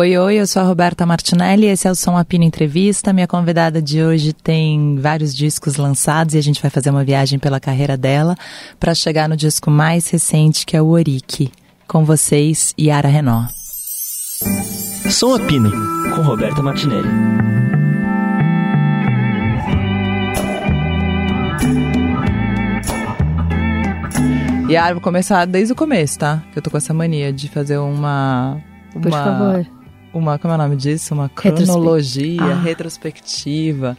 Oi, oi, eu sou a Roberta Martinelli, esse é o Som Apino Entrevista. Minha convidada de hoje tem vários discos lançados e a gente vai fazer uma viagem pela carreira dela para chegar no disco mais recente, que é o Orique. Com vocês, Yara Renault. Som Apino, com Roberta Martinelli. Yara, vou começar desde o começo, tá? Que eu tô com essa mania de fazer uma... uma... Por favor uma, como é o nome disso? Uma cronologia ah. retrospectiva.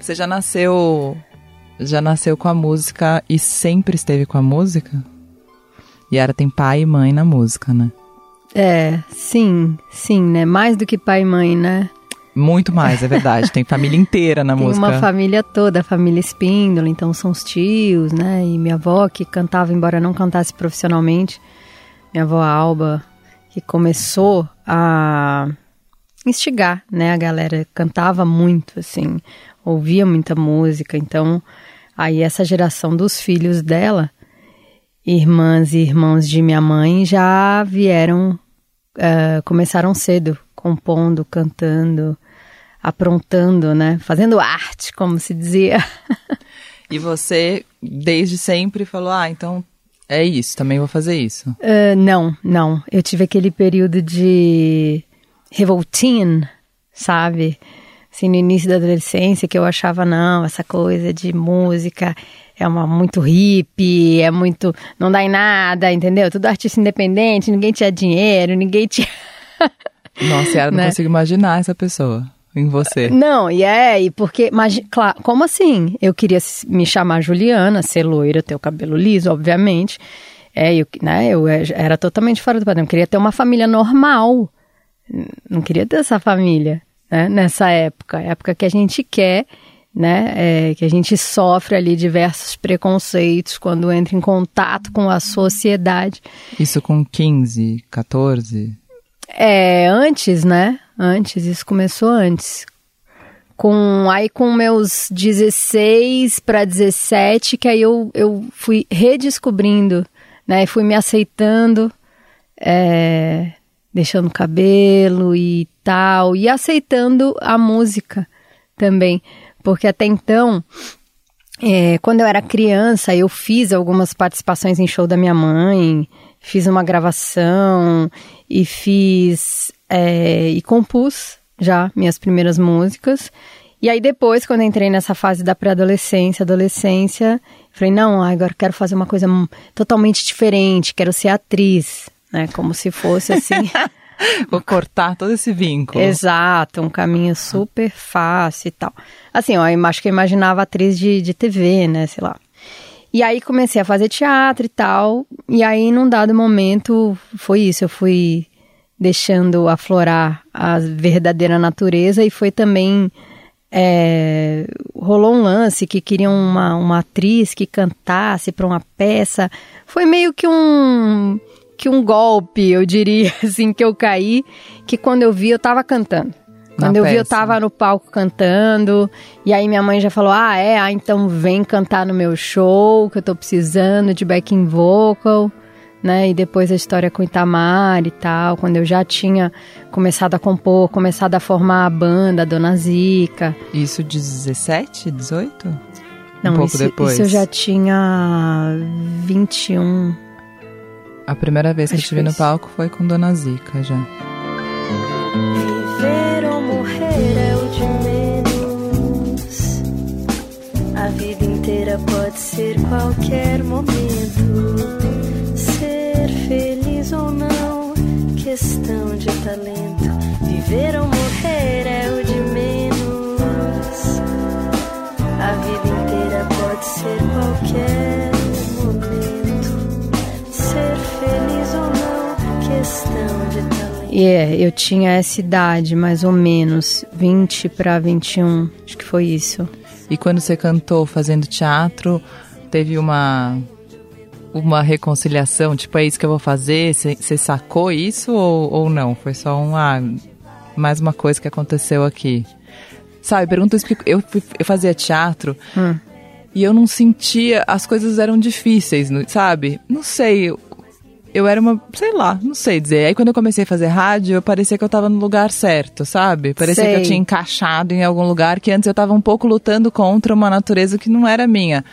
Você já nasceu, já nasceu com a música e sempre esteve com a música? Yara tem pai e mãe na música, né? É, sim, sim, né? Mais do que pai e mãe, né? Muito mais, é verdade. Tem família inteira na Tem música. Tem uma família toda, a família Espíndola, então são os tios, né? E minha avó que cantava, embora não cantasse profissionalmente. Minha avó Alba, que começou a instigar, né? A galera cantava muito, assim, ouvia muita música, então aí essa geração dos filhos dela, irmãs e irmãos de minha mãe, já vieram, uh, começaram cedo, compondo, cantando, aprontando, né? Fazendo arte, como se dizia. E você, desde sempre, falou: ah, então é isso, também vou fazer isso? Uh, não, não. Eu tive aquele período de revoltine, sabe? Assim, no início da adolescência, que eu achava, não, essa coisa de música é uma muito hippie, é muito. não dá em nada, entendeu? Tudo artista independente, ninguém tinha dinheiro, ninguém tinha. Nossa, eu não né? consigo imaginar essa pessoa em você. Não, e é, e porque, mas, claro, como assim? Eu queria me chamar Juliana, ser loira, ter o cabelo liso, obviamente. É, eu, né, eu era totalmente fora do padrão. Eu queria ter uma família normal. Não queria ter essa família, né, nessa época. Época que a gente quer, né, é, que a gente sofre ali diversos preconceitos quando entra em contato com a sociedade. Isso com 15, 14? É, antes, né? Antes, isso começou antes. Com aí com meus 16 para 17, que aí eu, eu fui redescobrindo, né? Fui me aceitando, é, deixando cabelo e tal, e aceitando a música também. Porque até então, é, quando eu era criança, eu fiz algumas participações em show da minha mãe, fiz uma gravação e fiz é, e compus já minhas primeiras músicas. E aí depois, quando entrei nessa fase da pré-adolescência, adolescência, falei, não, agora quero fazer uma coisa totalmente diferente, quero ser atriz, né? Como se fosse assim. Vou cortar todo esse vínculo. Exato, um caminho super fácil e tal. Assim, eu acho que eu imaginava atriz de, de TV, né? Sei lá. E aí comecei a fazer teatro e tal. E aí, num dado momento, foi isso. Eu fui deixando aflorar a verdadeira natureza e foi também. É, rolou um lance que queriam uma, uma atriz que cantasse para uma peça. Foi meio que um que um golpe, eu diria, assim, que eu caí, que quando eu vi eu tava cantando. Quando eu vi, eu tava no palco cantando. E aí minha mãe já falou: Ah, é? Ah, então vem cantar no meu show, que eu tô precisando de backing vocal. Né? E depois a história com Itamar e tal, quando eu já tinha começado a compor, começado a formar a banda, a Dona Zica. Isso de 17, 18? Não, um pouco isso, depois. isso eu já tinha 21. A primeira vez que Acho eu estive no palco foi com Dona Zica já. Pode ser qualquer momento. Ser feliz ou não, questão de talento. Viver ou morrer é o de menos. A vida inteira pode ser qualquer momento. Ser feliz ou não, questão de talento. E yeah, é, eu tinha essa idade, mais ou menos, 20 para 21, acho que foi isso. E quando você cantou fazendo teatro, teve uma uma reconciliação, tipo, é isso que eu vou fazer? Você sacou isso ou, ou não? Foi só uma mais uma coisa que aconteceu aqui. Sabe, pergunto isso porque eu, eu fazia teatro hum. e eu não sentia, as coisas eram difíceis, sabe? Não sei, eu era uma, sei lá, não sei dizer. Aí quando eu comecei a fazer rádio, eu parecia que eu tava no lugar certo, sabe? Parecia Sei. que eu tinha encaixado em algum lugar que antes eu tava um pouco lutando contra uma natureza que não era minha.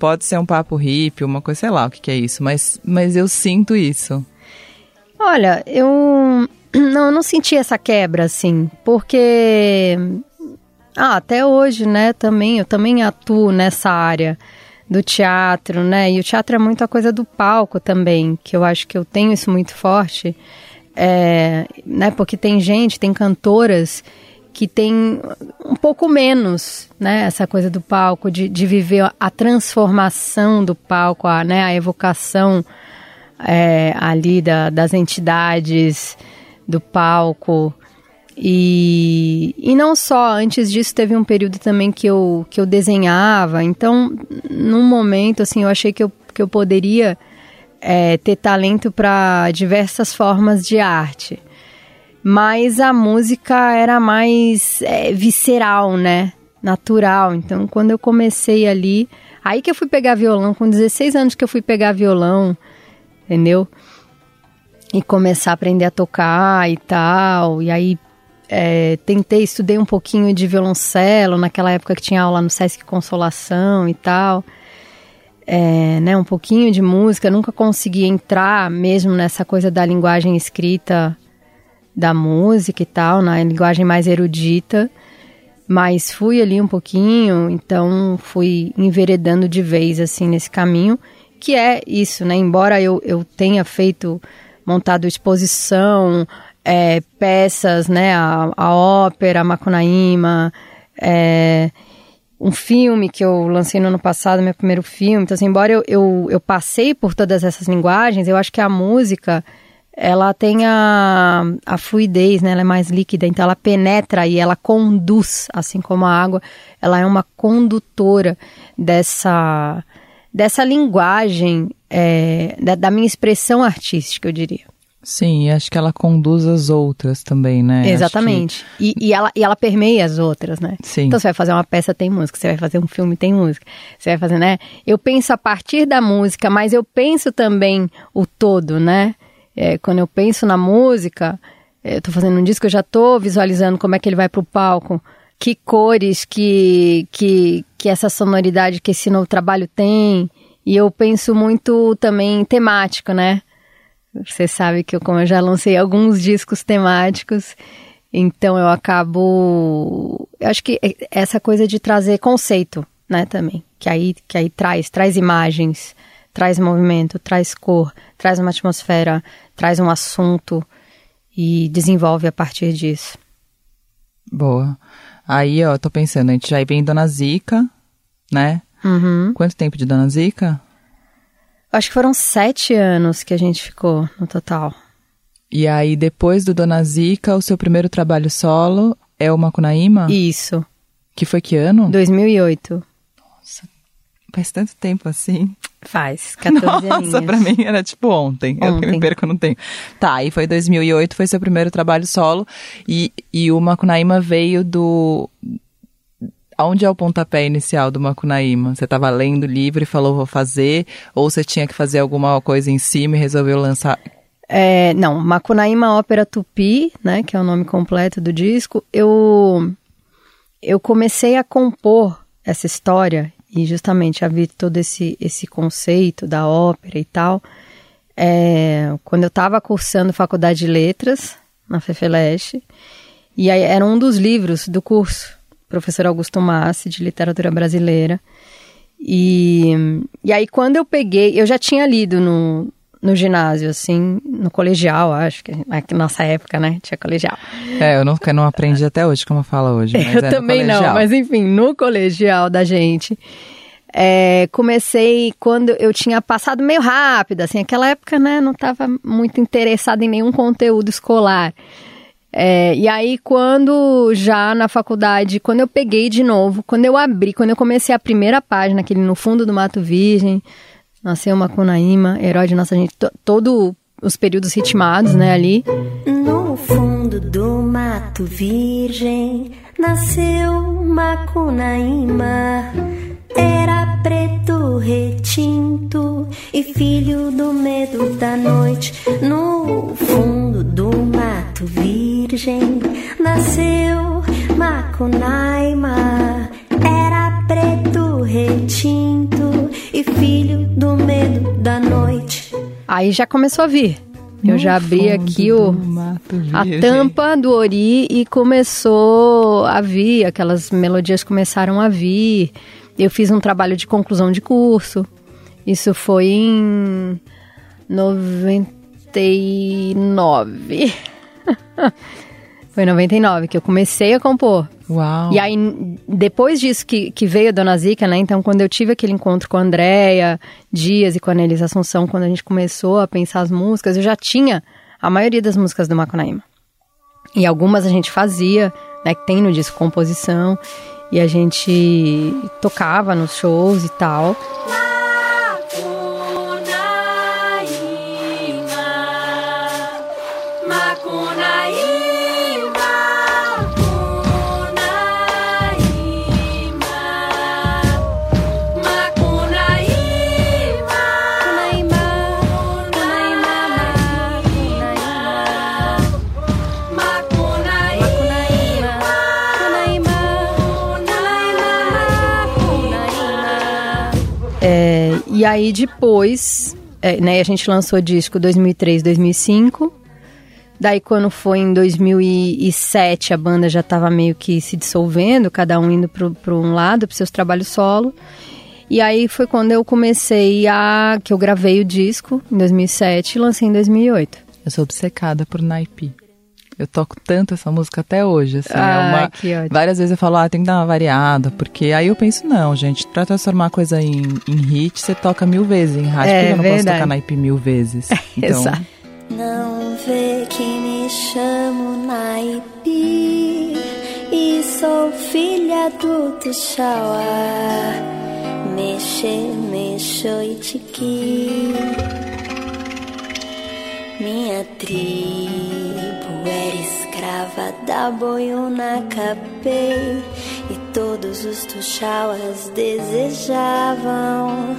Pode ser um papo hippie, uma coisa, sei lá o que, que é isso, mas, mas eu sinto isso. Olha, eu não, eu não senti essa quebra assim, porque ah, até hoje, né, também eu também atuo nessa área do teatro, né? E o teatro é muito a coisa do palco também, que eu acho que eu tenho isso muito forte, é, né? Porque tem gente, tem cantoras que tem um pouco menos, né? Essa coisa do palco, de, de viver a transformação do palco, a, né? A evocação é, ali da, das entidades do palco. E, e não só, antes disso teve um período também que eu, que eu desenhava, então num momento assim eu achei que eu, que eu poderia é, ter talento para diversas formas de arte. Mas a música era mais é, visceral, né? Natural. Então quando eu comecei ali, aí que eu fui pegar violão, com 16 anos que eu fui pegar violão, entendeu? E começar a aprender a tocar e tal. E aí é, tentei, estudei um pouquinho de violoncelo, naquela época que tinha aula no Sesc Consolação e tal. É, né, um pouquinho de música, nunca consegui entrar mesmo nessa coisa da linguagem escrita da música e tal, na linguagem mais erudita, mas fui ali um pouquinho, então fui enveredando de vez assim nesse caminho, que é isso, né? Embora eu, eu tenha feito, montado exposição, é, peças, né? A, a ópera, a Macunaíma, é, um filme que eu lancei no ano passado, meu primeiro filme. Então, assim, embora eu, eu, eu passei por todas essas linguagens, eu acho que a música ela tem a, a fluidez, né? Ela é mais líquida, então ela penetra e ela conduz, assim como a água, ela é uma condutora dessa, dessa linguagem, é, da, da minha expressão artística, eu diria. Sim, acho que ela conduz as outras também, né? Exatamente. E, e, ela, e ela permeia as outras, né? Sim. Então você vai fazer uma peça, tem música. Você vai fazer um filme, tem música. Você vai fazer, né? Eu penso a partir da música, mas eu penso também o todo, né? É, quando eu penso na música, é, eu tô fazendo um disco, eu já tô visualizando como é que ele vai pro palco. Que cores que, que, que essa sonoridade que esse novo trabalho tem. E eu penso muito também temático, né? Você sabe que eu, como eu já lancei alguns discos temáticos, então eu acabo. Eu acho que essa coisa de trazer conceito, né, também. Que aí, que aí traz, traz imagens, traz movimento, traz cor, traz uma atmosfera, traz um assunto e desenvolve a partir disso. Boa. Aí, ó, tô pensando, a gente já vem Dona Zica, né? Uhum. Quanto tempo de Dona Zica? Acho que foram sete anos que a gente ficou no total. E aí, depois do Dona Zica, o seu primeiro trabalho solo é o Macunaíma? Isso, Que foi que ano? 2008. Faz tanto tempo assim. Faz, 14 Nossa, aninhos. pra mim era tipo ontem. Eu que me Ontem. perco no tempo. Tá, aí foi 2008, foi seu primeiro trabalho solo. E, e o Macunaíma veio do... Onde é o pontapé inicial do Macunaíma? Você estava lendo o livro e falou, vou fazer? Ou você tinha que fazer alguma coisa em cima e resolveu lançar? É, não, Macunaíma Ópera Tupi, né, que é o nome completo do disco, eu, eu comecei a compor essa história e justamente a vir todo esse, esse conceito da ópera e tal, é, quando eu estava cursando Faculdade de Letras, na FEFELESH, e aí era um dos livros do curso, professor Augusto Massi, de Literatura Brasileira, e, e aí quando eu peguei, eu já tinha lido no, no ginásio, assim, no colegial, acho que na nossa época, né, tinha colegial. É, eu não, não aprendi até hoje como fala hoje. Eu é também não, mas enfim, no colegial da gente, é, comecei quando eu tinha passado meio rápido, assim, aquela época, né, não estava muito interessada em nenhum conteúdo escolar. É, e aí, quando já na faculdade, quando eu peguei de novo, quando eu abri, quando eu comecei a primeira página, aquele no fundo do Mato Virgem, nasceu Macunaíma, herói de nossa gente, to, todo os períodos ritmados, né, ali. No fundo do mato virgem nasceu Macunaíma. Era preto retinto e filho do medo da noite. No fundo do mato virgem nasceu Macunaíma. Era preto retinto e filho do medo da noite. Aí já começou a vir. Eu No já abri aqui o, a virgem. tampa do Ori e começou a vir, aquelas melodias começaram a vir. Eu fiz um trabalho de conclusão de curso. Isso foi em 99. foi em 99 que eu comecei a compor. Uau. E aí, depois disso que, que veio a Dona Zica, né? Então, quando eu tive aquele encontro com a Andréia Dias e com a Nelisa Assunção, quando a gente começou a pensar as músicas, eu já tinha a maioria das músicas do Macunaíma. E algumas a gente fazia, né? Que tem no disco composição. E a gente tocava nos shows e tal. E aí depois, é, né, a gente lançou o disco 2003, 2005. Daí quando foi em 2007, a banda já estava meio que se dissolvendo, cada um indo para um lado, para seus trabalhos solo. E aí foi quando eu comecei a... que eu gravei o disco em 2007 e lancei em 2008. Eu sou obcecada por naipe. Eu toco tanto essa música até hoje, assim, é Ai, uma... que ótimo. Várias vezes eu falo, ah, tem que dar uma variada, porque aí eu penso, não, gente, pra transformar a coisa em, em hit, você toca mil vezes em rádio, É, porque eu não posso verdade. tocar naipe mil vezes. Então, Exato. Não vê que me chamo Naipi e sou filha do Tuxauá. Mexe, mexo e tiqui. Minha tribo era escrava da boiuna capê e todos os tuxauas desejavam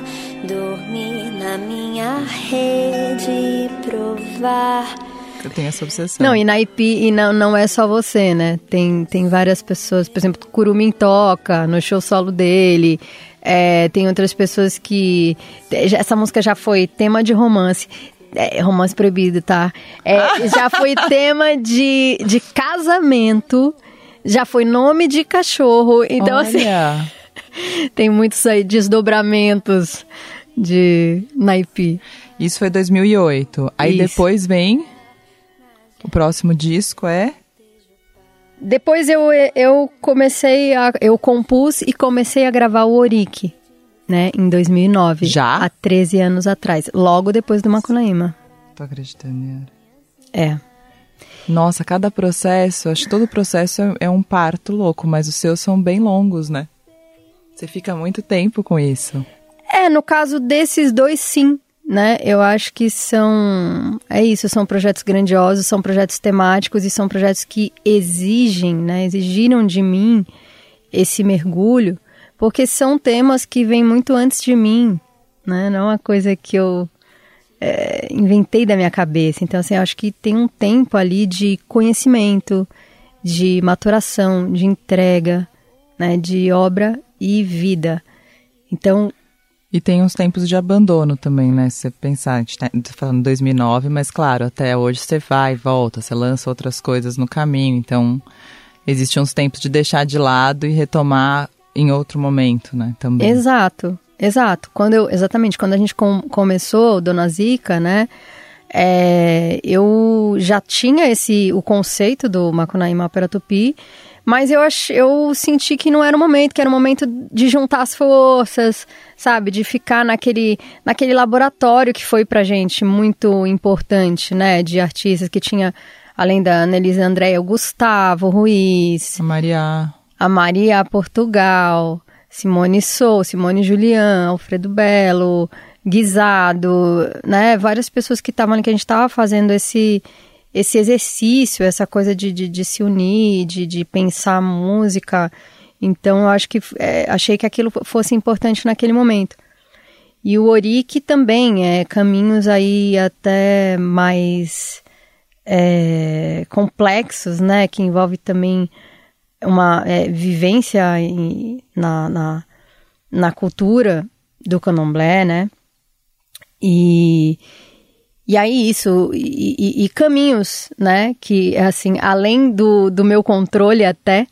dormir na minha rede e provar eu tenho essa obsessão. Não, e na IP, e não, não é só você, né? Tem, tem várias pessoas, por exemplo, Curumim toca no show solo dele. É, tem outras pessoas que. Essa música já foi tema de romance. É, romance proibido, tá? É, já foi tema de, de casamento. Já foi nome de cachorro. Então, assim, Olha, tem muitos aí desdobramentos de Naipi. isso foi 2008. Aí Isso. depois vem, o próximo disco é... Depois eu, eu comecei a. Eu compus e comecei a gravar o Orique, né? Em 2009. Já? Há 13 anos atrás. Logo depois do Macunaíma. Tô acreditando, Yara. É. Nossa, cada processo, acho que todo processo é- é um parto louco, mas os seus são bem longos, né? Você fica muito tempo com isso. É, no caso desses dois, sim. Né? Eu acho que são. É isso, são projetos grandiosos, são projetos temáticos e são projetos que exigem, né? Exigiram de mim esse mergulho, porque são temas que vêm muito antes de mim, né? Não é uma coisa que eu é, inventei da minha cabeça. Então, assim, acho que tem um tempo ali de conhecimento, de maturação, de entrega, né? De obra e vida. Então, E tem uns tempos de abandono também, né? Se você pensar, a gente tá falando 2009, mas claro, até hoje você vai volta, você lança outras coisas no caminho, então existem uns tempos de deixar de lado e retomar em outro momento, né? Também. Exato, exato. Quando eu, exatamente, quando a gente com- começou Dona Zica, né? é, eu já tinha esse o conceito do Macunaíma Ópera Tupi, mas eu, ach, eu senti que não era o momento, que era o momento de juntar as forças, sabe? De ficar naquele, naquele laboratório que foi pra gente muito importante, né? De artistas que tinha, além da Annelise Andréia, o Gustavo Ruiz, A Maria. A Maria Portugal, Simone Sou, Simone Julian, Alfredo Belo, Guisado, né? Várias pessoas que estavam ali, que a gente estava fazendo esse, esse exercício, essa coisa de, de, de se unir, de, de pensar música. Então, eu acho que é, achei que aquilo fosse importante naquele momento. E o Ori que também é caminhos aí até mais é, complexos, né? Que envolve também uma é, vivência em, na, na, na cultura do candomblé, né? E, e aí isso, e, e, e, caminhos, né? Que, assim, além do, do meu controle até,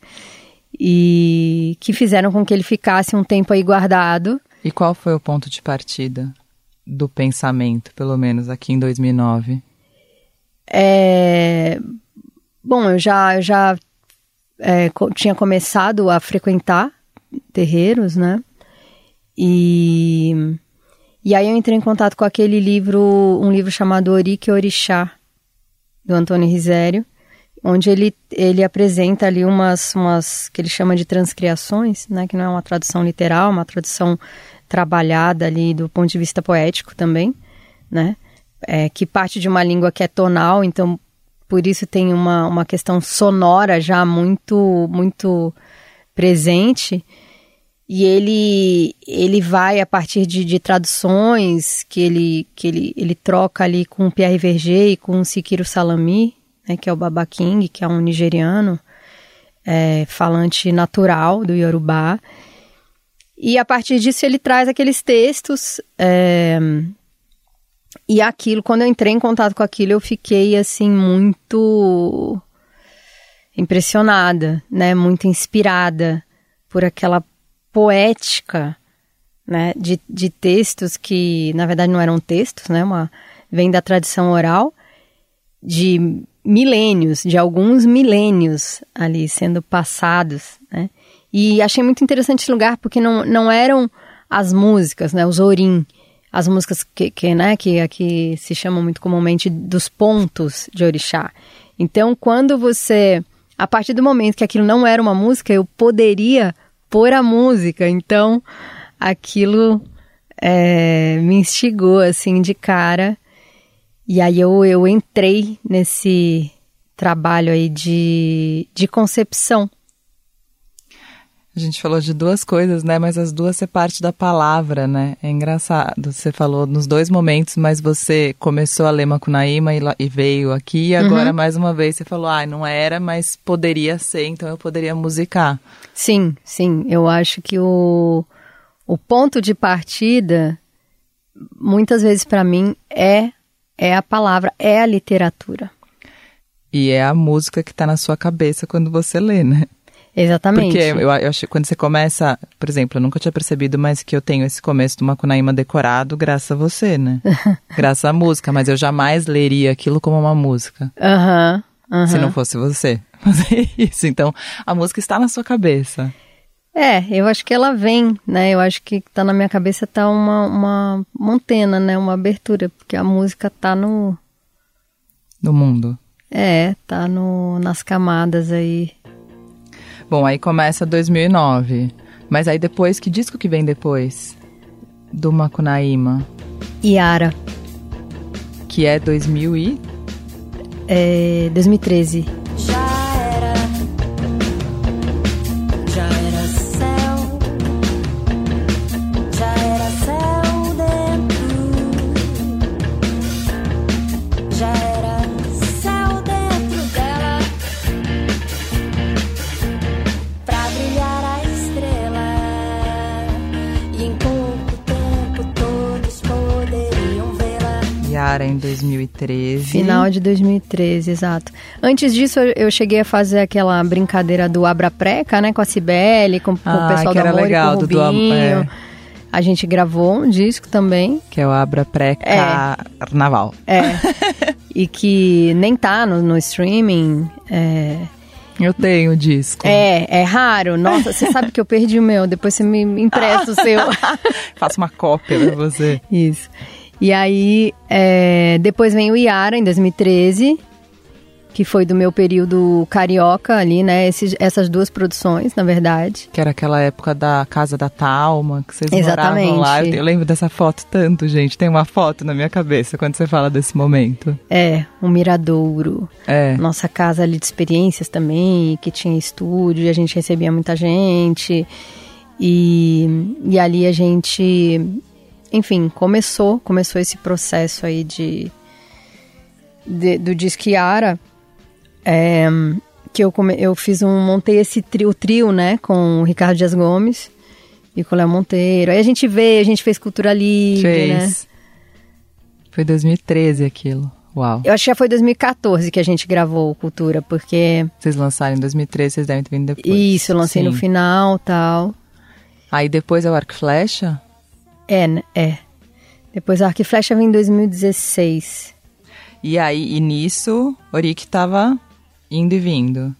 e que fizeram com que ele ficasse um tempo aí guardado. E qual foi o ponto de partida do pensamento, pelo menos aqui em 2009? É... Bom, eu já, eu já é, tinha começado a frequentar terreiros, né? E, e aí eu entrei em contato com aquele livro, um livro chamado Orique Orixá, do Antônio Risério, onde ele, ele apresenta ali umas, umas que ele chama de transcriações, né? Que não é uma tradução literal, uma tradução trabalhada ali do ponto de vista poético também, né? É, que parte de uma língua que é tonal, então por isso tem uma, uma questão sonora já muito, muito presente. E ele, ele vai a partir de, de traduções que ele, que ele, ele troca ali com Pierre Verger e com Sikiro Salami, né, que é o Baba King, que é um nigeriano é, falante natural do Yorubá. E a partir disso ele traz aqueles textos é, e aquilo, quando eu entrei em contato com aquilo, eu fiquei assim muito impressionada, né? Muito inspirada por aquela poética, né? De, de textos que, na verdade, não eram textos, né? Uma, vem da tradição oral de milênios, de alguns milênios ali sendo passados, né? E achei muito interessante esse lugar porque não, não eram as músicas, né? Os orim, as músicas que, que, né, que aqui se chamam muito comumente dos pontos de orixá. Então, quando você, a partir do momento que aquilo não era uma música, eu poderia pôr a música. Então, aquilo é, me instigou assim de cara. E aí eu, eu entrei nesse trabalho aí de, de concepção a gente falou de duas coisas, né? Mas as duas é parte da palavra, né? É engraçado. Você falou nos dois momentos, mas você começou a ler Macunaíma e, e veio aqui. E agora, uhum. mais uma vez, você falou, ah, não era, mas poderia ser, então eu poderia musicar. Sim, sim. Eu acho que o, o ponto de partida, muitas vezes para mim, é, é a palavra, é a literatura. E é a música que está na sua cabeça quando você lê, né? Exatamente. Porque eu, eu acho que quando você começa, por exemplo, eu nunca tinha percebido, mas que eu tenho esse começo do Macunaíma decorado graças a você, né? graças à música, mas eu jamais leria aquilo como uma música. Aham. Uhum, uhum. Se não fosse você fazer isso. Então, a música está na sua cabeça. É, eu acho que ela vem, né? Eu acho que tá na minha cabeça tá uma, uma, uma antena, né? Uma abertura, porque a música tá no... No mundo. É, tá no, nas camadas aí Bom, aí começa 2009. Mas aí depois, que disco que vem depois? Do Macunaíma? Yara. Que é 2000 e... É 2013. Em 2013. Final de 2013, exato. Antes disso, eu cheguei a fazer aquela brincadeira do Abra Preca, né? Com a Cibele, com, com ah, o pessoal que do Amor legal, com o Rubinho. Do, é. A gente gravou um disco também. Que é o Abra Pré-Carnaval. É. é. e que nem tá no, no streaming. É... Eu tenho o disco. É, é raro. Nossa, você sabe que eu perdi o meu. Depois você me empresta o seu. Faço uma cópia pra você. Isso. E aí, é, depois vem o Iara, em 2013, que foi do meu período carioca ali, né? Essas duas produções, na verdade. Que era aquela época da Casa da Talma, que vocês Exatamente. moravam lá. Eu, eu, lembro dessa foto tanto, gente. Tem uma foto na minha cabeça quando você fala desse momento. É, o Miradouro. É. Nossa casa ali de experiências também, que tinha estúdio, e a gente recebia muita gente. E, e ali a gente enfim, começou, começou esse processo aí de, de do Disquiara, é, que eu, come, eu fiz um, montei esse trio, trio, né, com o Ricardo Dias Gomes e com o Léo Monteiro. Aí a gente veio, a gente fez Cultura Livre, né? Fez. Foi 2013 aquilo. Uau. Eu acho que já foi 2014 que a gente gravou Cultura, porque... Vocês lançaram em 2013, vocês devem ter vindo depois. Isso, eu lancei Sim. no final tal. Aí depois é o Arco Flecha? É, né? é. Depois a Arco e Flecha vem em 2016. E aí, e nisso, Oric tava indo e vindo.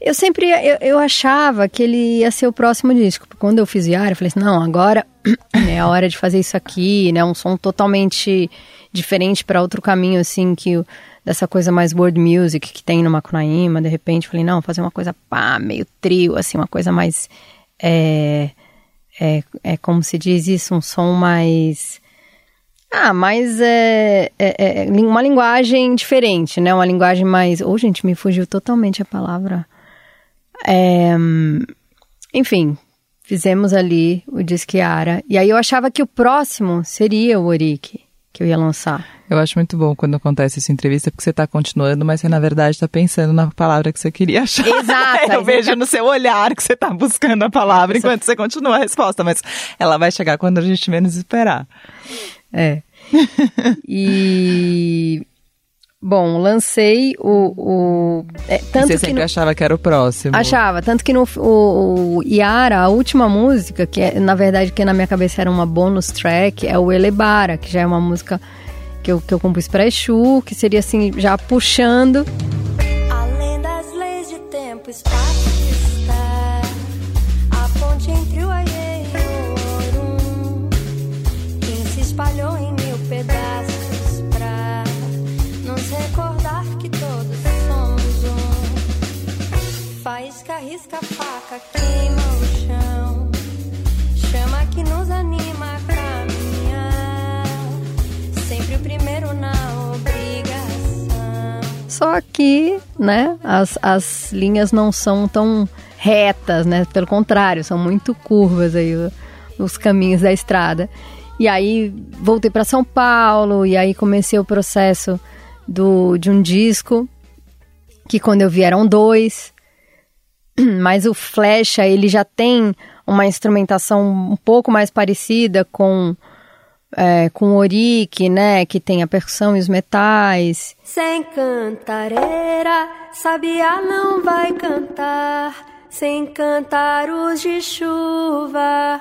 Eu sempre, eu, eu achava que ele ia ser o próximo disco. Quando eu fiz Yara, eu falei assim, não, agora é a hora de fazer isso aqui, né? Um som totalmente diferente para outro caminho, assim, que dessa coisa mais world music que tem no Macunaíma. De repente, falei, não, fazer uma coisa pá, meio trio, assim, uma coisa mais... É, é, é como se diz isso, um som mais... Ah, mas é, é, é uma linguagem diferente, né? Uma linguagem mais... Ô, gente, me fugiu totalmente a palavra. É, enfim, fizemos ali o Disquiara. E aí eu achava que o próximo seria o Oric, que eu ia lançar. Eu acho muito bom quando acontece essa entrevista, porque você tá continuando, mas você na verdade tá pensando na palavra que você queria achar. Exato. Eu vejo no seu olhar que você tá buscando a palavra enquanto você continua a resposta, mas ela vai chegar quando a gente menos esperar. É. e. Bom, lancei o. o é, E tanto você que sempre no- achava que era o próximo. Achava, tanto que no o, o Yara, a última música, que é, na verdade que na minha cabeça era uma bonus track, é o Elebara, que já é uma música que eu, que eu compus pra Exu, que seria assim, já puxando. Além das leis de tempo, espaço Risca, faca, queima o chão, chama que nos anima a caminhar, sempre o primeiro na obrigação. Só que, né, as, as linhas não são tão retas, né? Pelo contrário, são muito curvas aí os caminhos da estrada. E aí voltei para São Paulo e aí comecei o processo do, de um disco que quando eu vi eram dois. Mas o Flecha, ele já tem uma instrumentação um pouco mais parecida com é, com o Oric, né, que tem a percussão e os metais. Sem cantareira, sabiá não vai cantar. Sem cântaros de chuva,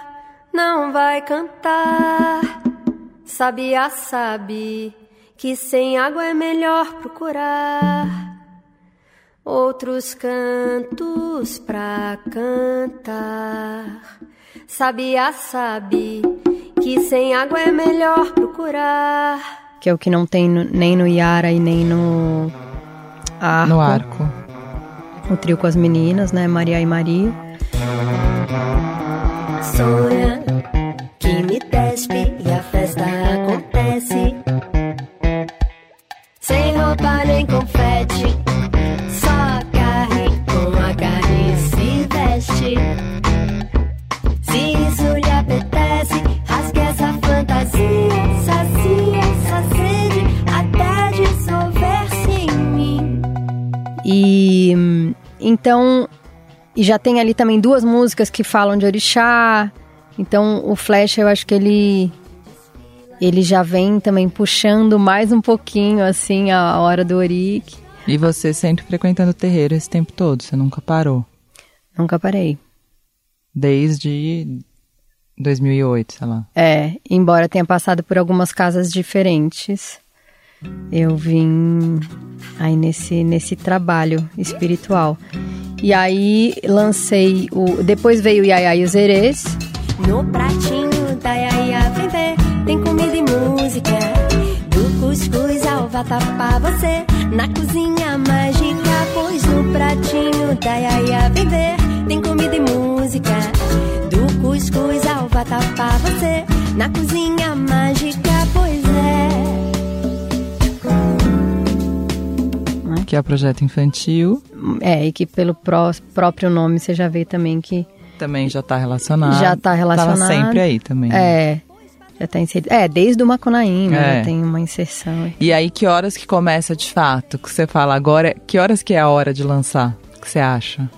não vai cantar. Sabiá sabe que sem água é melhor procurar. Outros cantos pra cantar. Sabiá sabe que sem água é melhor procurar. que é o que não tem no- nem no Yara e nem no Arco. No arco. O trio com as meninas, né? Maria e Maria. Sonha que me despe e a festa acontece. Sem roupa nem confete, então e já tem ali também duas músicas que falam de orixá. Então o Flash eu acho que ele ele já vem também puxando mais um pouquinho assim a hora do Oric. E você sempre frequentando o terreiro esse tempo todo, você nunca parou. Nunca parei. Desde 2008, sei lá. É, embora tenha passado por algumas casas diferentes, eu vim aí nesse, nesse trabalho espiritual. E aí lancei o. Depois veio o Yaya e os Erês. No pratinho da Yaya vem tem comida e música. Do cuscuz ao vatapá você, na cozinha mágica. Pois no pratinho da Yaya vem tem comida e música. Do cuscuz ao vatapá você, na cozinha mágica. Pois Que é o projeto infantil. É, e que pelo pró- próprio nome você já vê também que Também já tá relacionado. Já tá relacionado. Tava sempre aí também. É. Já tá inserido. É, desde o Macunaíma É. já tem uma inserção. E aí, que horas que começa de fato? Que você fala agora, que horas que é a hora de lançar? O que você acha?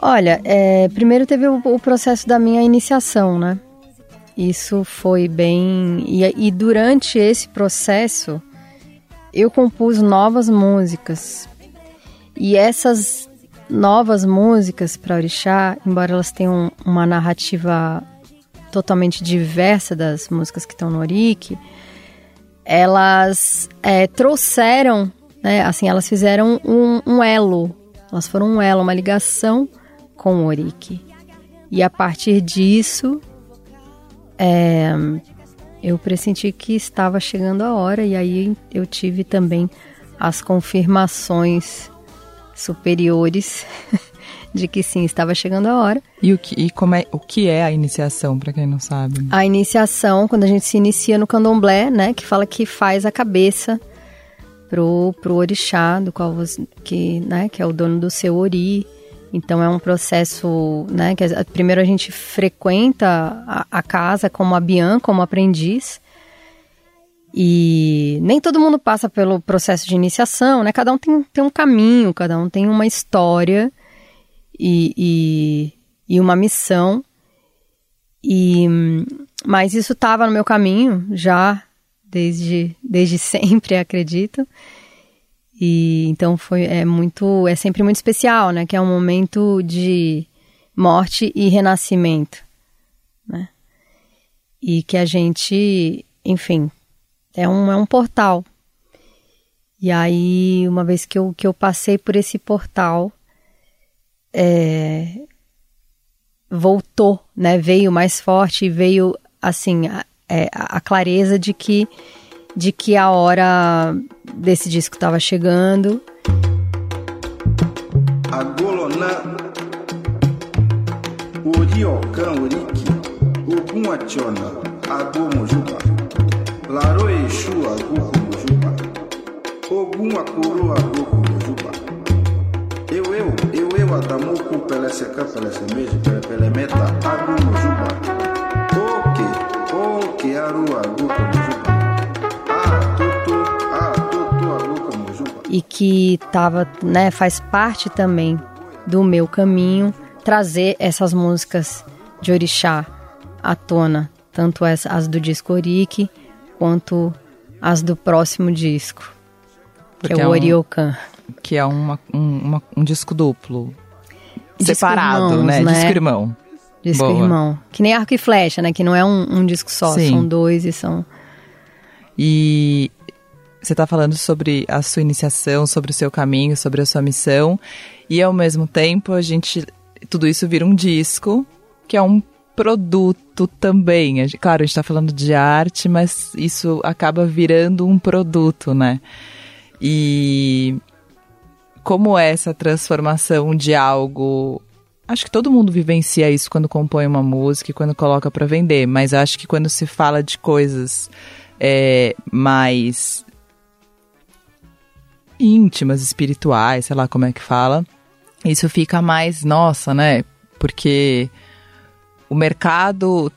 Olha, é, primeiro teve o, o processo da minha iniciação, né? Isso foi bem. E, e durante esse processo, eu compus novas músicas. E essas novas músicas para Orixá, embora elas tenham uma narrativa totalmente diversa das músicas que estão no Orique, elas é, trouxeram, né, assim, elas fizeram um, um elo, elas foram um elo, uma ligação com o Orique. E a partir disso, é, eu pressenti que estava chegando a hora, e aí eu tive também as confirmações superiores de que sim, estava chegando a hora. E o que, e como é, o que é a iniciação, pra quem não sabe? A iniciação, quando a gente se inicia no candomblé, né, que fala que faz a cabeça pro, pro orixá, do qual você, que, né, que é o dono do seu ori. Então é um processo, né, que a- primeiro a gente frequenta a, a casa como abiã, como aprendiz. E nem todo mundo passa pelo processo de iniciação, né? Cada um tem, tem um caminho, cada um tem uma história e, e, e uma missão. E, mas isso estava no meu caminho já desde, desde sempre, acredito. E então foi é muito é sempre muito especial, né? Que é um momento de morte e renascimento, né? E que a gente, enfim, é um, é um portal. E aí, uma vez que eu, que eu passei por esse portal, é, voltou, né? Veio mais forte e veio, assim, a, é, a clareza de que, de que a hora desse disco estava chegando. agolona ori ọ̀kan oríkì ogún àtiọ̀nà agbó mọ̀júbà làárọ̀ èṣù àgbókò mọ̀júbà ogún àkóró àgbókò mọ̀júbà ewé o ewé wàtàmókù pẹlẹsẹkẹ pẹlẹsẹ méjì pẹlẹpẹlẹ mẹ́ta e que tava, né, faz parte também do meu caminho trazer essas músicas de orixá à tona, tanto as, as do disco Orique quanto as do próximo disco, que Porque é é o um- Oriocan. Que é uma, um, uma- um disco duplo. Disco separado, irmãos, né? né? Disco irmão. Disco Boa. irmão. Que nem arco e flecha, né? Que não é um, um disco só, Sim. são dois e são. E você está falando sobre a sua iniciação, sobre o seu caminho, sobre a sua missão. E ao mesmo tempo, a gente. Tudo isso vira um disco, que é um produto também. Claro, a gente está falando de arte, mas isso acaba virando um produto, né? E como é essa transformação de algo. Acho que todo mundo vivencia isso quando compõe uma música e quando coloca para vender, mas acho que quando se fala de coisas é, mais íntimas, espirituais, sei lá como é que fala, isso fica mais nossa, né? Porque o mercado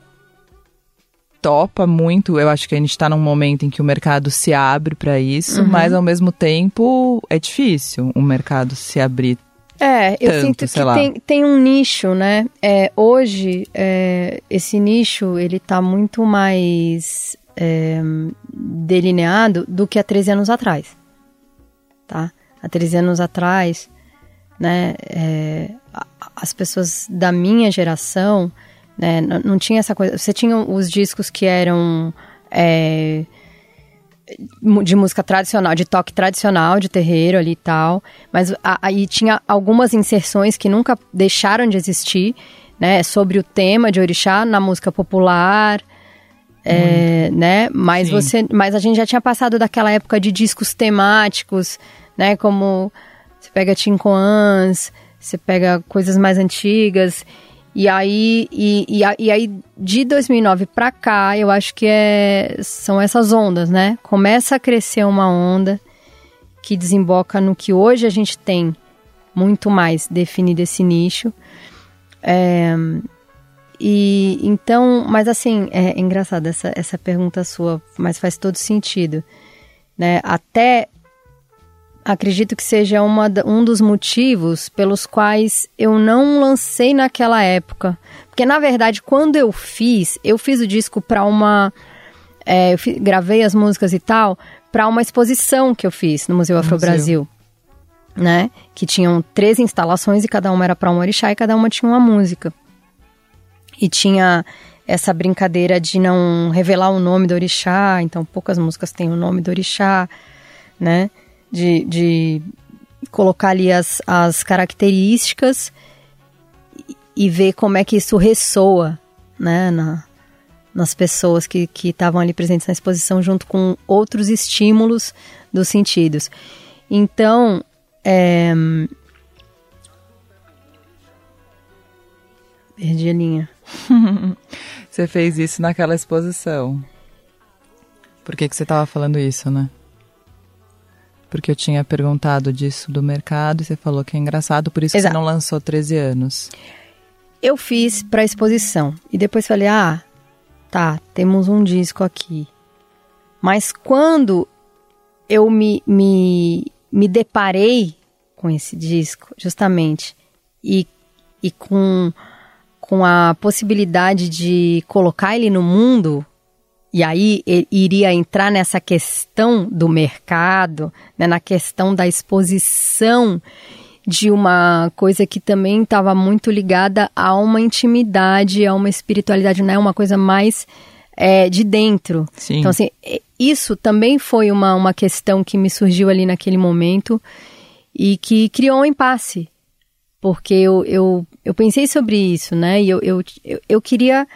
topa muito. Eu acho que a gente está num momento em que o mercado se abre para isso, mas ao mesmo tempo é difícil o mercado se abrir. É, eu Tanto, sinto que tem, tem um nicho, né? É, hoje, é, esse nicho, ele tá muito mais é, delineado do que há 13 anos atrás, tá? Há 13 anos atrás, né, é, as pessoas da minha geração, né, não tinha essa coisa... Você tinha os discos que eram... é, de música tradicional, de toque tradicional, de terreiro ali e tal, mas aí tinha algumas inserções que nunca deixaram de existir, né, sobre o tema de orixá na música popular, é, né, mas Sim. você, mas a gente já tinha passado daquela época de discos temáticos, né, como você pega Tincoans, você pega coisas mais antigas, e aí, e, e, e aí de 2009 pra cá, eu acho que é, são essas ondas, né? Começa a crescer uma onda que desemboca no que hoje a gente tem muito mais definido esse nicho. É, E então, mas assim, é engraçado essa, essa pergunta sua, mas faz todo sentido. Né? Até acredito que seja uma, um dos motivos pelos quais eu não lancei naquela época. Porque, na verdade, quando eu fiz, eu fiz o disco para uma. É, eu fi, gravei as músicas e tal, para uma exposição que eu fiz no Museu Afro Brasil. Né? Que tinham três instalações e cada uma era para um orixá e cada uma tinha uma música. E tinha essa brincadeira de não revelar o nome do orixá, então poucas músicas têm o nome do orixá, né? De, de colocar ali as, as características e ver como é que isso ressoa, né? Na, nas pessoas que estavam ali presentes na exposição, junto com outros estímulos dos sentidos. Então, é... perdi a linha. você fez isso naquela exposição. Por que, que você estava falando isso, né? Porque eu tinha perguntado disso do mercado e você falou que é engraçado, por isso Exato. que você não lançou 13 anos. Eu fiz para exposição e depois falei: ah, tá, temos um disco aqui. Mas quando eu me, me, me deparei com esse disco, justamente, e, e com com a possibilidade de colocar ele no mundo, e aí iria entrar nessa questão do mercado, né, na questão da exposição de uma coisa que também estava muito ligada a uma intimidade, a uma espiritualidade, né, uma coisa mais é, de dentro. Sim. Então, assim, isso também foi uma, uma questão que me surgiu ali naquele momento e que criou um impasse porque eu, eu, eu pensei sobre isso, né? E eu, eu, eu, eu queria.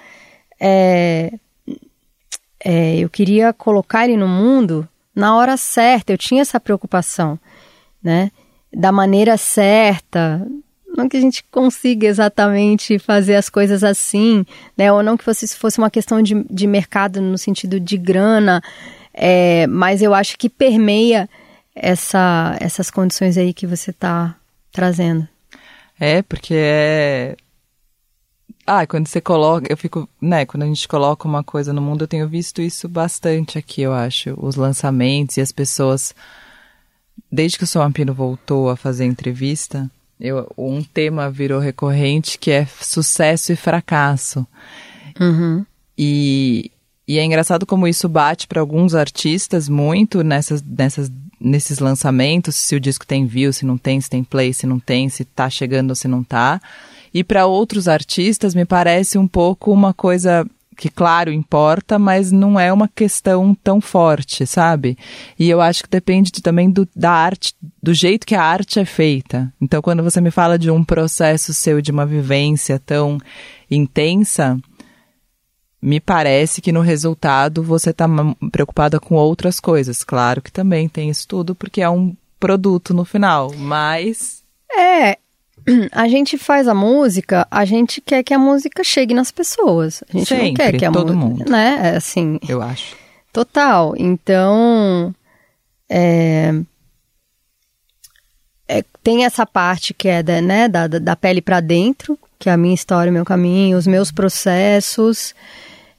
É, é, eu queria colocar ele no mundo na hora certa, eu tinha essa preocupação, né? Da maneira certa, não que a gente consiga exatamente fazer as coisas assim, né? Ou não que fosse, fosse uma questão de, de mercado no sentido de grana, é, mas eu acho que permeia essa, essas condições aí que você está trazendo. É, porque é. Ah, quando você coloca, eu fico, né, quando a gente coloca uma coisa no mundo, eu tenho visto isso bastante aqui, eu acho, os lançamentos e as pessoas desde que o São Ampino voltou a fazer entrevista, eu, um tema virou recorrente que é sucesso e fracasso. Uhum. E, e é engraçado como isso bate para alguns artistas muito nessas, nessas nesses lançamentos, se o disco tem view, se não tem, se tem play, se não tem, se tá chegando ou se não tá. E para outros artistas me parece um pouco uma coisa que claro importa, mas não é uma questão tão forte, sabe? E eu acho que depende também do, da arte, do jeito que a arte é feita. Então, quando você me fala de um processo seu, de uma vivência tão intensa, me parece que no resultado você está preocupada com outras coisas. Claro que também tem isso tudo, porque é um produto no final, mas. É, a gente faz a música, a gente quer que a música chegue nas pessoas. A gente Sempre, não quer que a todo música. mundo. Né? É assim. Eu acho. Total. Então. É, é, tem essa parte que é da, né, da, da pele para dentro, que é a minha história, o meu caminho, os meus processos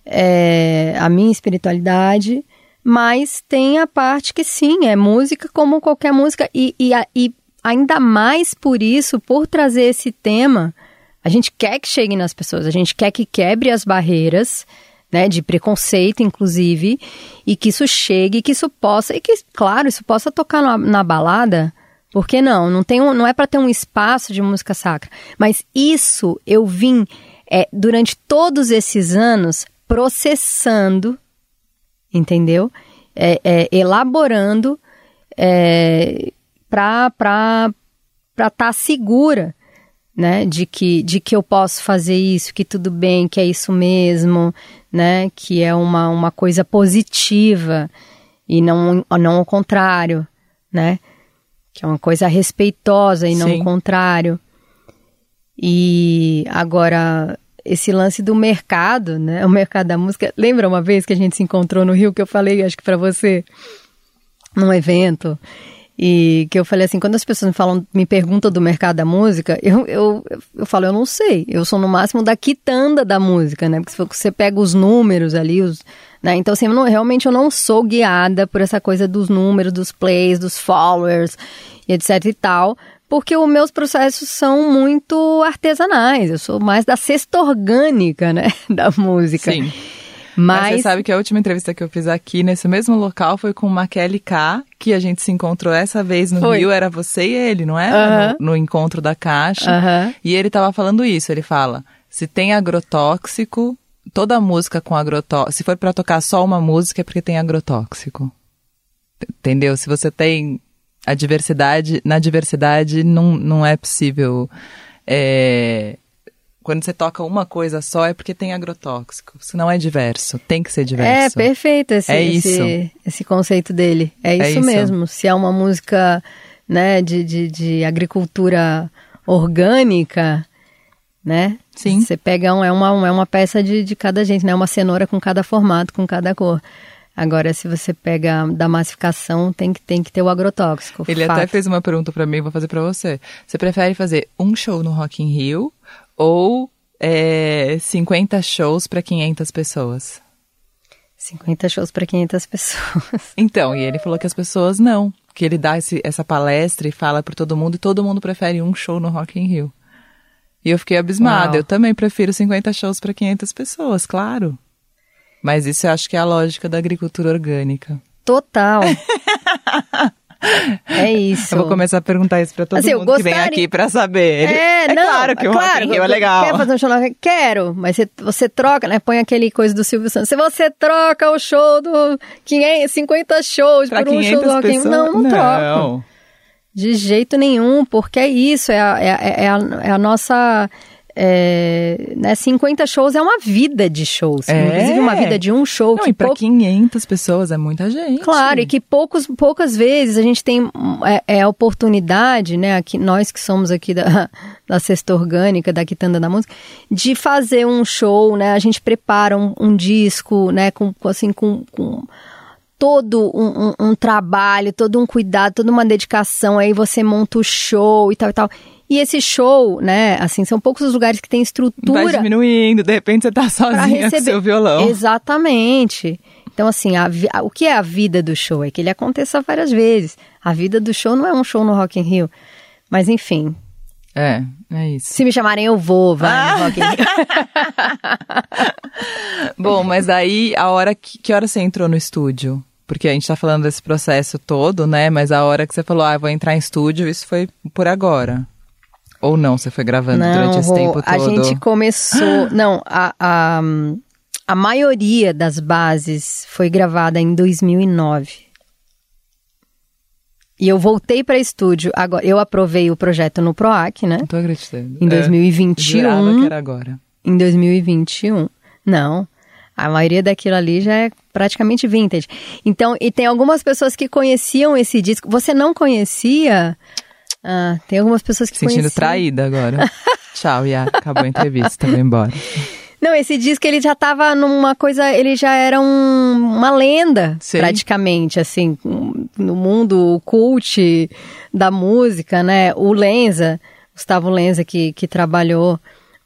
é, a minha espiritualidade, mas tem a parte que sim, é música como qualquer música, e, e, e ainda mais por isso, por trazer esse tema, a gente quer que chegue nas pessoas, a gente quer que quebre as barreiras, né, de preconceito, inclusive, e que isso chegue, que isso possa, e que, claro, isso possa tocar na, na balada, por que não? Não, tem um, não é para ter um espaço de música sacra, mas isso eu vim é, durante todos esses anos processando, entendeu? É, é, elaborando é, para estar tá segura né, de que, de que eu posso fazer isso, que tudo bem, que é isso mesmo, né, que é uma, uma coisa positiva e não, não o contrário, né, que é uma coisa respeitosa e não Sim. o contrário. E agora, esse lance do mercado, né? O mercado da música. Lembra uma vez que a gente se encontrou no Rio que eu falei, acho que para você, num evento, E que eu falei assim, quando as pessoas me falam, me perguntam do mercado da música, eu, eu, eu falo, eu não sei. Eu sou no máximo da quitanda da música, né? Porque se você pega os números ali, os, né? Então, assim, eu não, realmente eu não sou guiada por essa coisa dos números, dos plays, dos followers, etc e tal. Porque os meus processos são muito artesanais. Eu sou mais da cesta orgânica, né? Da música. Sim. Mas... Mas você sabe que a última entrevista que eu fiz aqui nesse mesmo local foi com uma Kelly K, que a gente se encontrou essa vez no foi. Rio, era você e ele, não é? Uh -huh. no, no, encontro da caixa. Uh -huh. E ele tava falando isso, ele fala: se tem agrotóxico, toda música com agrotóxico, se for para tocar só uma música é porque tem agrotóxico. Entendeu? Se você tem a diversidade, na diversidade não, não é possível é, quando você toca uma coisa só é porque tem agrotóxico. Se não é diverso, tem que ser diverso. É perfeito esse, é esse, esse conceito dele. É isso, é isso, mesmo. Se é uma música né, de, de, de agricultura orgânica, né? Sim. Você pega um, é uma, é uma peça de, de cada gente, né? Uma cenoura com cada formato, com cada cor. Agora, se você pega da massificação, tem que, tem que ter o agrotóxico. Ele fato. até fez uma pergunta para mim, vou fazer para você. Você prefere fazer um show no Rock in Rio ou é, 50 shows para 500 pessoas? 50 shows para 500 pessoas. Então, e ele falou que as pessoas não. Que ele dá esse, essa palestra e fala para todo mundo e todo mundo prefere um show no Rock in Rio. E eu fiquei abismada. Uau. Eu também prefiro 50 shows para 500 pessoas, claro. Mas isso eu acho que é a lógica da agricultura orgânica. Total. É isso. Eu vou começar a perguntar isso pra todo assim, mundo gostaria... que vem aqui pra saber. É, é não, claro que o claro, Rock in Rio é legal. Quer fazer um show Quero, mas você, você troca, né? Põe aquele coisa do Silvio Santos. Se você troca o show do 500, 50 shows pra por um show do Rock Rio, não, não, não troco. De jeito nenhum, porque é isso, é a, é, é a, é a nossa é, né, 50 shows é uma vida de shows. É. Inclusive uma vida de um show. Não, que e pra pou... 500 pessoas é muita gente. Claro, e que poucos, poucas vezes a gente tem é, é a oportunidade, né, aqui, nós que somos aqui da, da Cesta Orgânica, da Quitanda da Música, de fazer um show, né, a gente prepara um, um disco, né, com, assim, com, com todo um, um, um, trabalho, todo um cuidado, toda uma dedicação, aí você monta o show e tal e tal. E esse show, né, assim, são poucos os lugares que tem estrutura. Vai diminuindo, de repente você tá sozinha receber... com seu violão. Exatamente. Então, assim, a, a, o que é a vida do show? É que ele aconteça várias vezes. A vida do show não é um show no Rock in Rio. Mas, enfim. É, é isso. Se me chamarem, eu vou, vai ah. no Rock in Rio. Bom, mas aí, a hora que, que hora você entrou no estúdio? Porque a gente tá falando desse processo todo, né? Mas a hora que você falou, ah, vou entrar em estúdio, isso foi por agora. Ou não, você foi gravando não, durante esse tempo todo? A gente começou. não, a, a, a maioria das bases foi gravada em 2009. E eu voltei para estúdio agora. Eu aprovei o projeto no PROAC, né? Não tô acreditando. Em 2021. É, que era agora. Em 2021. Não. A maioria daquilo ali já é praticamente vintage. Então, e tem algumas pessoas que conheciam esse disco. Você não conhecia? Ah, tem algumas pessoas que Sentindo conheciam. traída agora. Tchau, Ia. Acabou a entrevista, vou embora. Não, esse disco ele já tava numa coisa, ele já era um, uma lenda, Sim. praticamente, assim, no mundo cult da música, né? O Lenza, Gustavo Lenza, que, que trabalhou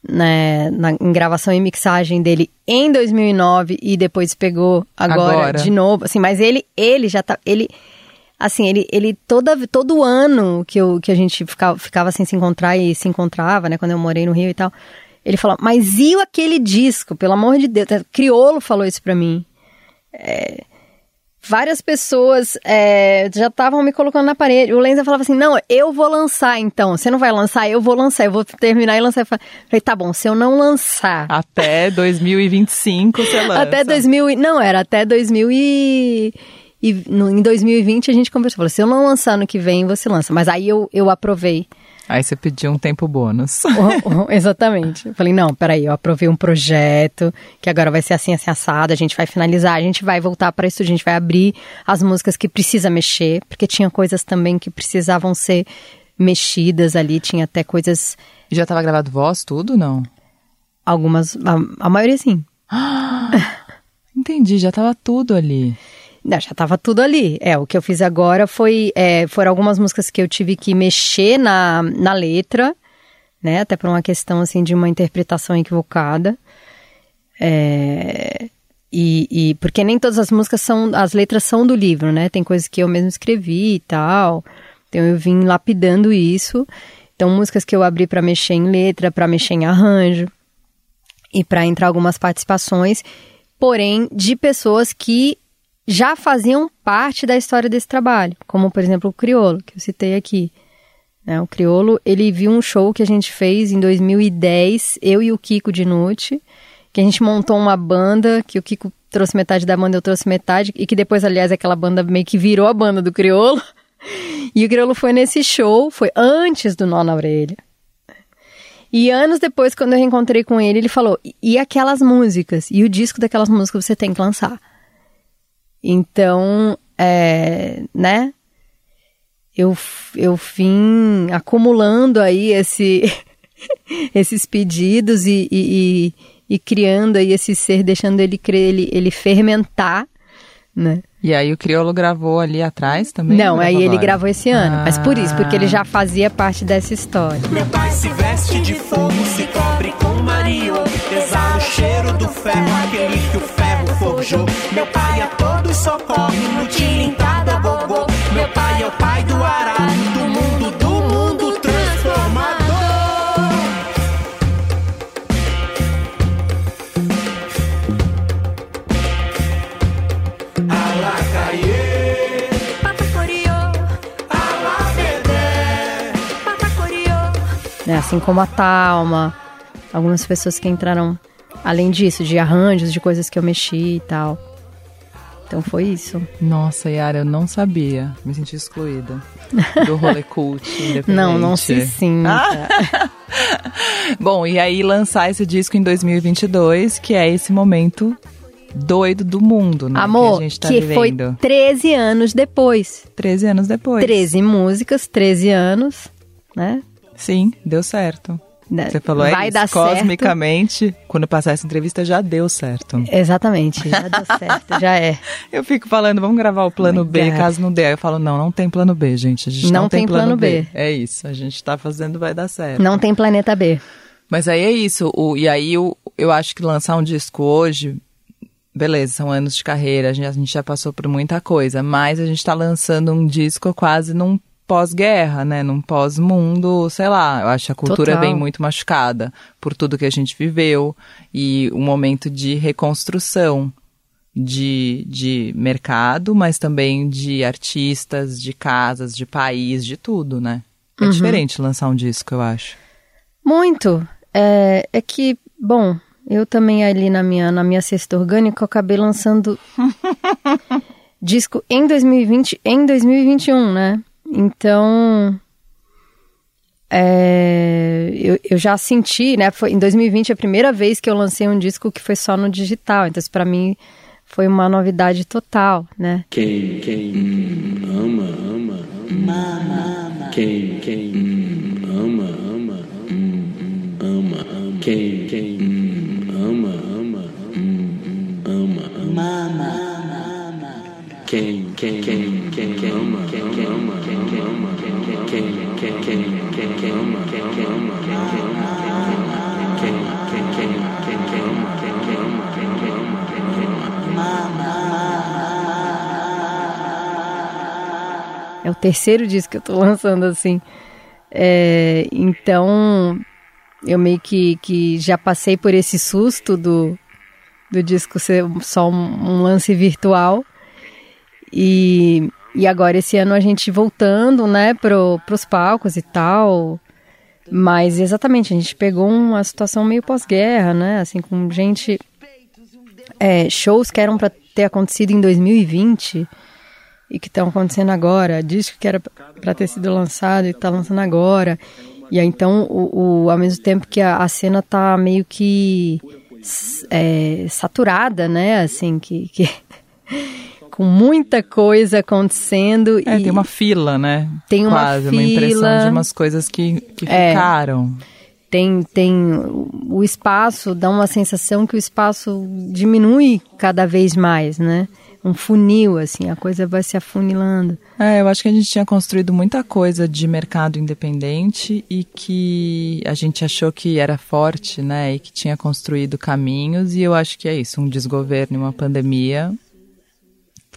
né, na, em gravação e mixagem dele em 2009 e depois pegou agora, agora. de novo, assim, mas ele, ele já tá, ele assim, ele, ele toda, todo ano que, eu, que a gente ficava, ficava sem se encontrar e se encontrava, né, quando eu morei no Rio e tal, ele falou, mas e aquele disco, pelo amor de Deus? Criolo falou isso pra mim. É, várias pessoas é, já estavam me colocando na parede. O Lenza falava assim: não, eu vou lançar então. Você não vai lançar? Eu vou lançar. Eu vou terminar e lançar. Eu falei: tá bom, se eu não lançar. Até 2025 você lança. Até 2000. Não, era até 2000 e. E no, em 2020 a gente conversou, falou, se eu não lançar no que vem, você lança. Mas aí eu, eu aprovei. Aí você pediu um tempo bônus. Oh, oh, exatamente. Eu falei, não, peraí, eu aprovei um projeto, que agora vai ser assim, assim, assado, a gente vai finalizar, a gente vai voltar para isso, a gente vai abrir as músicas que precisa mexer, porque tinha coisas também que precisavam ser mexidas ali, tinha até coisas... Já estava gravado voz, tudo, não? Algumas, a, a maioria sim. Entendi, já estava tudo ali. Não, já tava tudo ali. É, o que eu fiz agora foi. É, foram algumas músicas que eu tive que mexer na, na letra, né? Até por uma questão assim de uma interpretação equivocada. É, e, e, porque nem todas as músicas são. As letras são do livro, né? Tem coisas que eu mesmo escrevi e tal. Então eu vim lapidando isso. Então, músicas que eu abri para mexer em letra, para mexer em arranjo e para entrar algumas participações, porém de pessoas que já faziam parte da história desse trabalho, como por exemplo o Criolo, que eu citei aqui. Né? O Criolo, ele viu um show que a gente fez em 2010, eu e o Kiko Dinucci, que a gente montou uma banda, que o Kiko trouxe metade da banda, eu trouxe metade, e que depois, aliás, aquela banda meio que virou a banda do Criolo. E o Criolo foi nesse show, foi antes do Nó na Orelha. E anos depois, quando eu reencontrei com ele, ele falou: e aquelas músicas? E o disco daquelas músicas você tem que lançar. Então, é, né? Eu, eu vim acumulando aí esse, esses pedidos e, e, e, e, criando aí esse ser, deixando ele, ele, ele fermentar, né? E aí o Criolo gravou ali atrás também? Não, aí ele gravou esse ano. Ah. Mas por isso, porque ele já fazia parte dessa história. Meu pai se veste de fogo, se cobre com mario, o cheiro do ferro, aquele que o ferro forjou. Meu pai a todos socorre, no tiro em cada bobô. Meu pai é o pai do arado, do mundo, do mundo transformador. Né? Assim como a Talma, algumas pessoas que entraram além disso, de arranjos, de coisas que eu mexi e tal. Então foi isso. Nossa, Yara, eu não sabia. Me senti excluída do rolê cult independente. Não, não se sinta. Bom, e aí lançar esse disco em 2022, que é esse momento doido do mundo, né? Amor, que a gente tá que foi vivendo. 13 anos depois. 13 anos depois. 13 músicas, 13 anos, né? Sim, deu certo. Né? Você falou, é Vai isso, dar certo. cosmicamente, quando passar essa entrevista, já deu certo. Exatamente, já deu certo, já é. Eu fico falando, vamos gravar o plano Oh B, God. caso não dê. Aí eu falo, não, não tem plano B, gente. A gente não, Não tem plano B. É isso, a gente tá fazendo, vai dar certo. Não tem planeta B. Mas aí é isso. O, e aí eu, eu acho que lançar um disco hoje, beleza, são anos de carreira, a gente, a gente já passou por muita coisa, mas a gente tá lançando um disco quase num pós-guerra, né? Num pós-mundo, sei lá. Eu acho a cultura Total. vem muito machucada por tudo que a gente viveu e um momento de reconstrução de, de mercado, mas também de artistas, de casas, de país, de tudo, né? É diferente lançar um disco, eu acho. Muito. É, é que, bom, eu também ali na minha, na minha cesta orgânica eu acabei lançando disco em 2020, em 2021, né? Então, é, eu, eu já senti, né? Foi em 2020 a primeira vez que eu lancei um disco que foi só no digital. Então, isso pra mim foi uma novidade total, né? Quem, quem hum, ama, ama, ama. Quem, quem hum, ama, ama, ama, ama. Quem, quem ama, ama, ama, ama. Quem, quem, quem, quem, quem ama, quem, quem ama, quem, quem ama, quem, quem, quem, quem, quem, quem, ama, quem, quem ama, quem, quem ama, quem, quem, quem, quem, quem ama, quem, quem ama, quem, quem ama, quem, quem ama. É o terceiro disco que eu tô lançando assim. É, então, eu meio que, que já passei por esse susto do, do disco ser só um, um lance virtual. E, e agora esse ano a gente voltando, né, pro, pros palcos e tal. Mas exatamente, a gente pegou uma situação meio pós-guerra, né? Assim, com gente. é, shows que eram para ter acontecido em 2020 e que estão acontecendo agora, disco que era para ter sido lançado e está lançando agora. E aí, então, o, o- ao mesmo tempo que a, a cena tá meio que é, saturada, né? Assim, que, que com muita coisa acontecendo É, e tem uma fila, né? Tem uma Quase, uma impressão fila. de umas coisas que, que É. ficaram. tem, tem o espaço, dá uma sensação que o espaço diminui cada vez mais, né? um funil, assim, a coisa vai se afunilando. É, eu acho que a gente tinha construído muita coisa de mercado independente e que a gente achou que era forte, né? E que tinha construído caminhos, e eu acho que é isso, um desgoverno e uma pandemia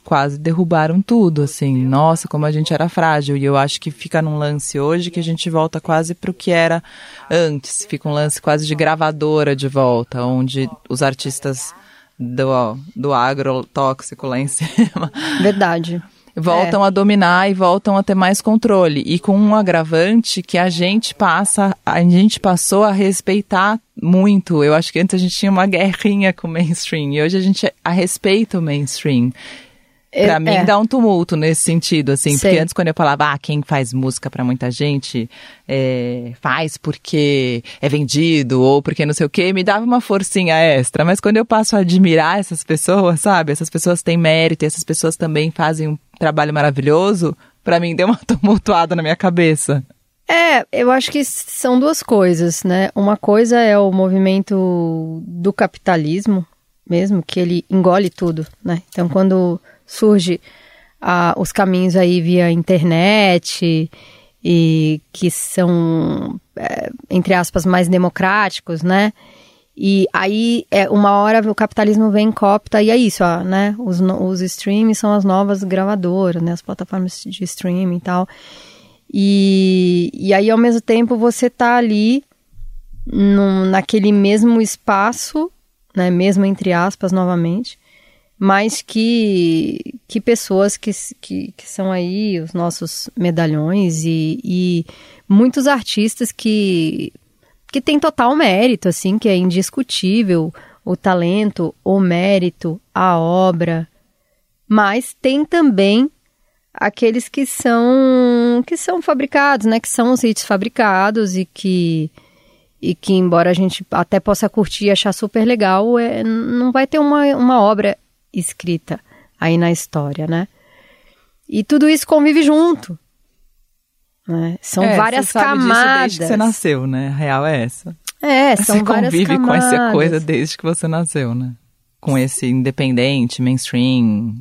quase derrubaram tudo, assim. Nossa, como a gente era frágil. E eu acho que fica num lance hoje que a gente volta quase para o que era antes. Fica um lance quase de gravadora de volta, onde os artistas do, do agrotóxico lá em cima. Verdade. Voltam é. a dominar e voltam a ter mais controle. E com um agravante que a gente passa, a gente passou a respeitar muito. Eu acho que antes a gente tinha uma guerrinha com o mainstream e hoje a gente a respeita o mainstream. Pra é, mim é. dá um tumulto nesse sentido, assim, Sei. porque antes quando eu falava, ah, quem faz música para muita gente é, faz porque é vendido ou porque não sei o quê, me dava uma forcinha extra. Mas quando eu passo a admirar essas pessoas, sabe, essas pessoas têm mérito e essas pessoas também fazem um trabalho maravilhoso, para mim deu uma tumultuada na minha cabeça. É, eu acho que são duas coisas, né? Uma coisa é o movimento do capitalismo mesmo, que ele engole tudo, né? Então quando surge ah, os caminhos aí via internet e que são, é, entre aspas, mais democráticos, né? E aí, é, uma hora o capitalismo vem copta e é isso, ó, né? Os, os streams são as novas gravadoras, né? As plataformas de streaming e tal. E, e aí, ao mesmo tempo, você tá ali naquele mesmo espaço, né? Mesmo entre aspas, novamente, mas que, que pessoas que, que, que são aí os nossos medalhões e, e muitos artistas que, que têm total mérito, assim, que é indiscutível o talento, o mérito, a obra, mas tem também aqueles que são que são fabricados, né, que são os hits fabricados e que e que embora a gente até possa curtir e achar super legal, é, não vai ter uma, uma obra escrita aí na história, né? E tudo isso convive junto. Né? São é, várias você camadas. desde que você nasceu, né? A real é essa. É, são você várias convive camadas. com essa coisa desde que você nasceu, né? Com esse independente, mainstream,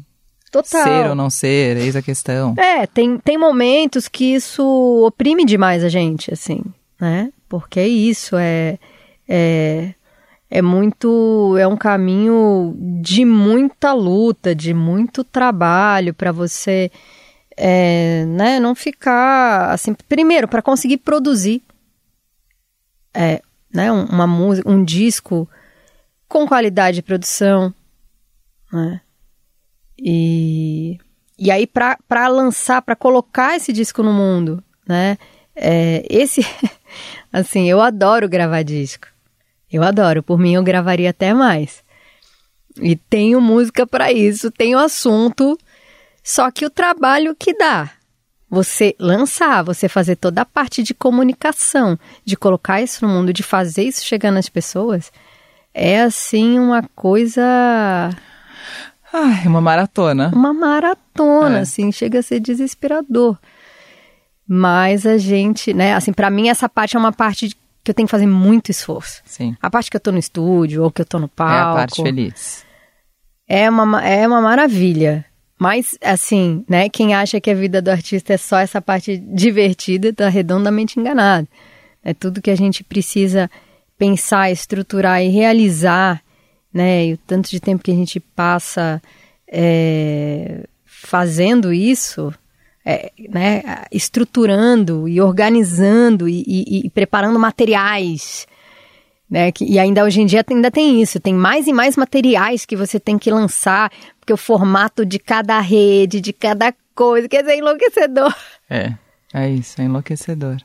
Total. Ser ou não ser, eis a questão. É, tem, tem momentos que isso oprime demais a gente, assim, né? Porque é isso, é, é é muito é um caminho de muita luta, de muito trabalho para você é, né, não ficar assim. Primeiro, para conseguir produzir é, né, uma música, um disco com qualidade de produção, né? E, e aí para lançar, para colocar esse disco no mundo, né? É, esse, assim, eu adoro gravar disco. Eu adoro, por mim eu gravaria até mais. E tenho música para isso, tenho assunto, só que o trabalho que dá, você lançar, você fazer toda a parte de comunicação, de colocar isso no mundo, de fazer isso chegar nas pessoas, é assim uma coisa. Ai, uma maratona. Uma maratona, é. assim, chega a ser desesperador. Mas a gente, né, assim, para mim essa parte é uma parte que eu tenho que fazer muito esforço. Sim. A parte que eu tô no estúdio ou que eu tô no palco. É a parte feliz. É uma, é uma maravilha. Mas, assim, né, quem acha que a vida do artista é só essa parte divertida, tá redondamente enganado. É tudo que a gente precisa pensar, estruturar e realizar, né, e o tanto de tempo que a gente passa é, fazendo isso, é, né, estruturando e organizando e, e, e preparando materiais. Né, que, e ainda hoje em dia ainda tem isso, tem mais e mais materiais que você tem que lançar, porque o formato de cada rede, de cada coisa, quer dizer, enlouquecedor. É, é isso, é enlouquecedor.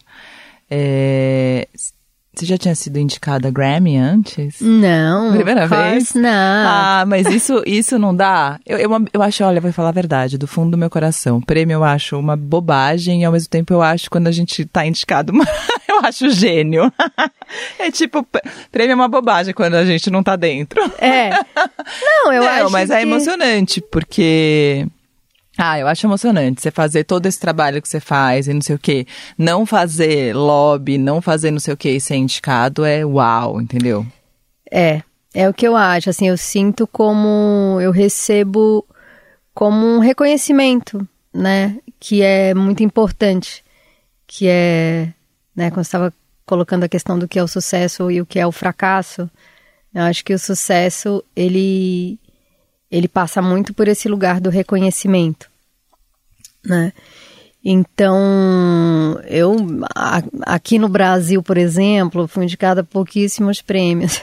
É, você já tinha sido indicada Grammy antes? Não. Primeira vez? Não. Ah, mas isso, isso não dá. Eu, eu, eu acho, olha, vou falar a verdade, do fundo do meu coração. Prêmio eu acho uma bobagem e ao mesmo tempo eu acho quando a gente tá indicado, eu acho gênio. É tipo, prêmio é uma bobagem quando a gente não tá dentro. É. Não, eu não, acho. mas é que... é emocionante, porque ah, eu acho emocionante você fazer todo esse trabalho que você faz e não sei o quê. Não fazer lobby, não fazer não sei o quê e ser indicado é uau, entendeu? É, é o que eu acho. Assim, eu sinto como eu recebo como um reconhecimento, né? Que é muito importante, que é, né? Quando estava colocando a questão do que é o sucesso e o que é o fracasso, eu acho que o sucesso ele ele passa muito por esse lugar do reconhecimento, né? Então, eu a, aqui no Brasil, por exemplo, fui indicada a pouquíssimos prêmios.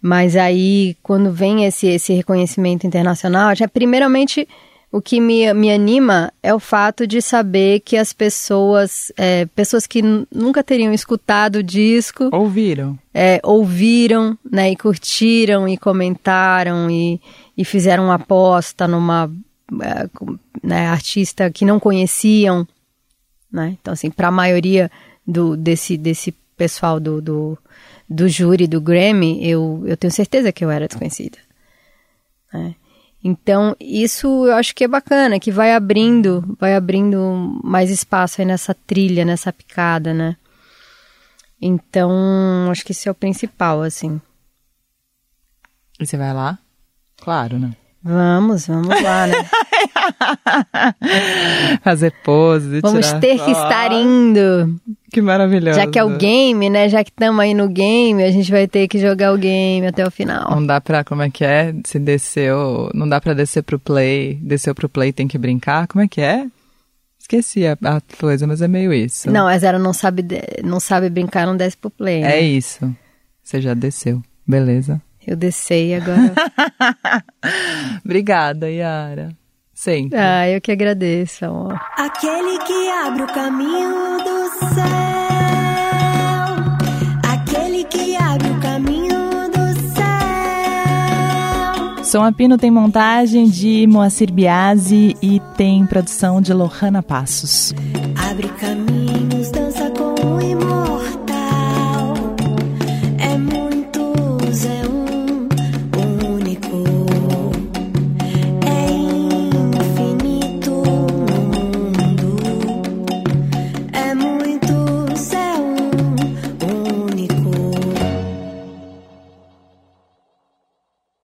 Mas aí, quando vem esse, esse reconhecimento internacional, já primeiramente o que me, me anima é o fato de saber que as pessoas, é, pessoas que nunca teriam escutado o disco, ouviram, é, ouviram, né, e curtiram e comentaram e, e fizeram uma aposta numa é, né, artista que não conheciam, né? Então assim, para a maioria do desse desse pessoal do, do, do júri do Grammy, eu, eu tenho certeza que eu era desconhecida. Né? Então, isso eu acho que é bacana, que vai abrindo, vai abrindo mais espaço aí nessa trilha, nessa picada, né? Então, acho que isso é o principal, assim. E você vai lá? Claro, né? Vamos, vamos lá, né? Fazer pose. Vamos tirar ter que estar indo. Que maravilhoso. Já que é o game, né? Já que estamos aí no game, a gente vai ter que jogar o game até o final. Não dá pra, como é que é? Se desceu, não dá pra descer pro play, desceu pro play tem que brincar? Como é que é? Esqueci a, a coisa, mas é meio isso. Não, a Zero não sabe, não sabe brincar, não desce pro play. Né? É isso. Você já desceu. Beleza. Eu desci agora. Obrigada, Yara. Sempre. Ah, eu que agradeço, amor. Aquele que abre o caminho do céu. Aquele que abre o caminho do céu. Som Apino tem montagem de Moacir Biasi e tem produção de Lohana Passos. Abre caminho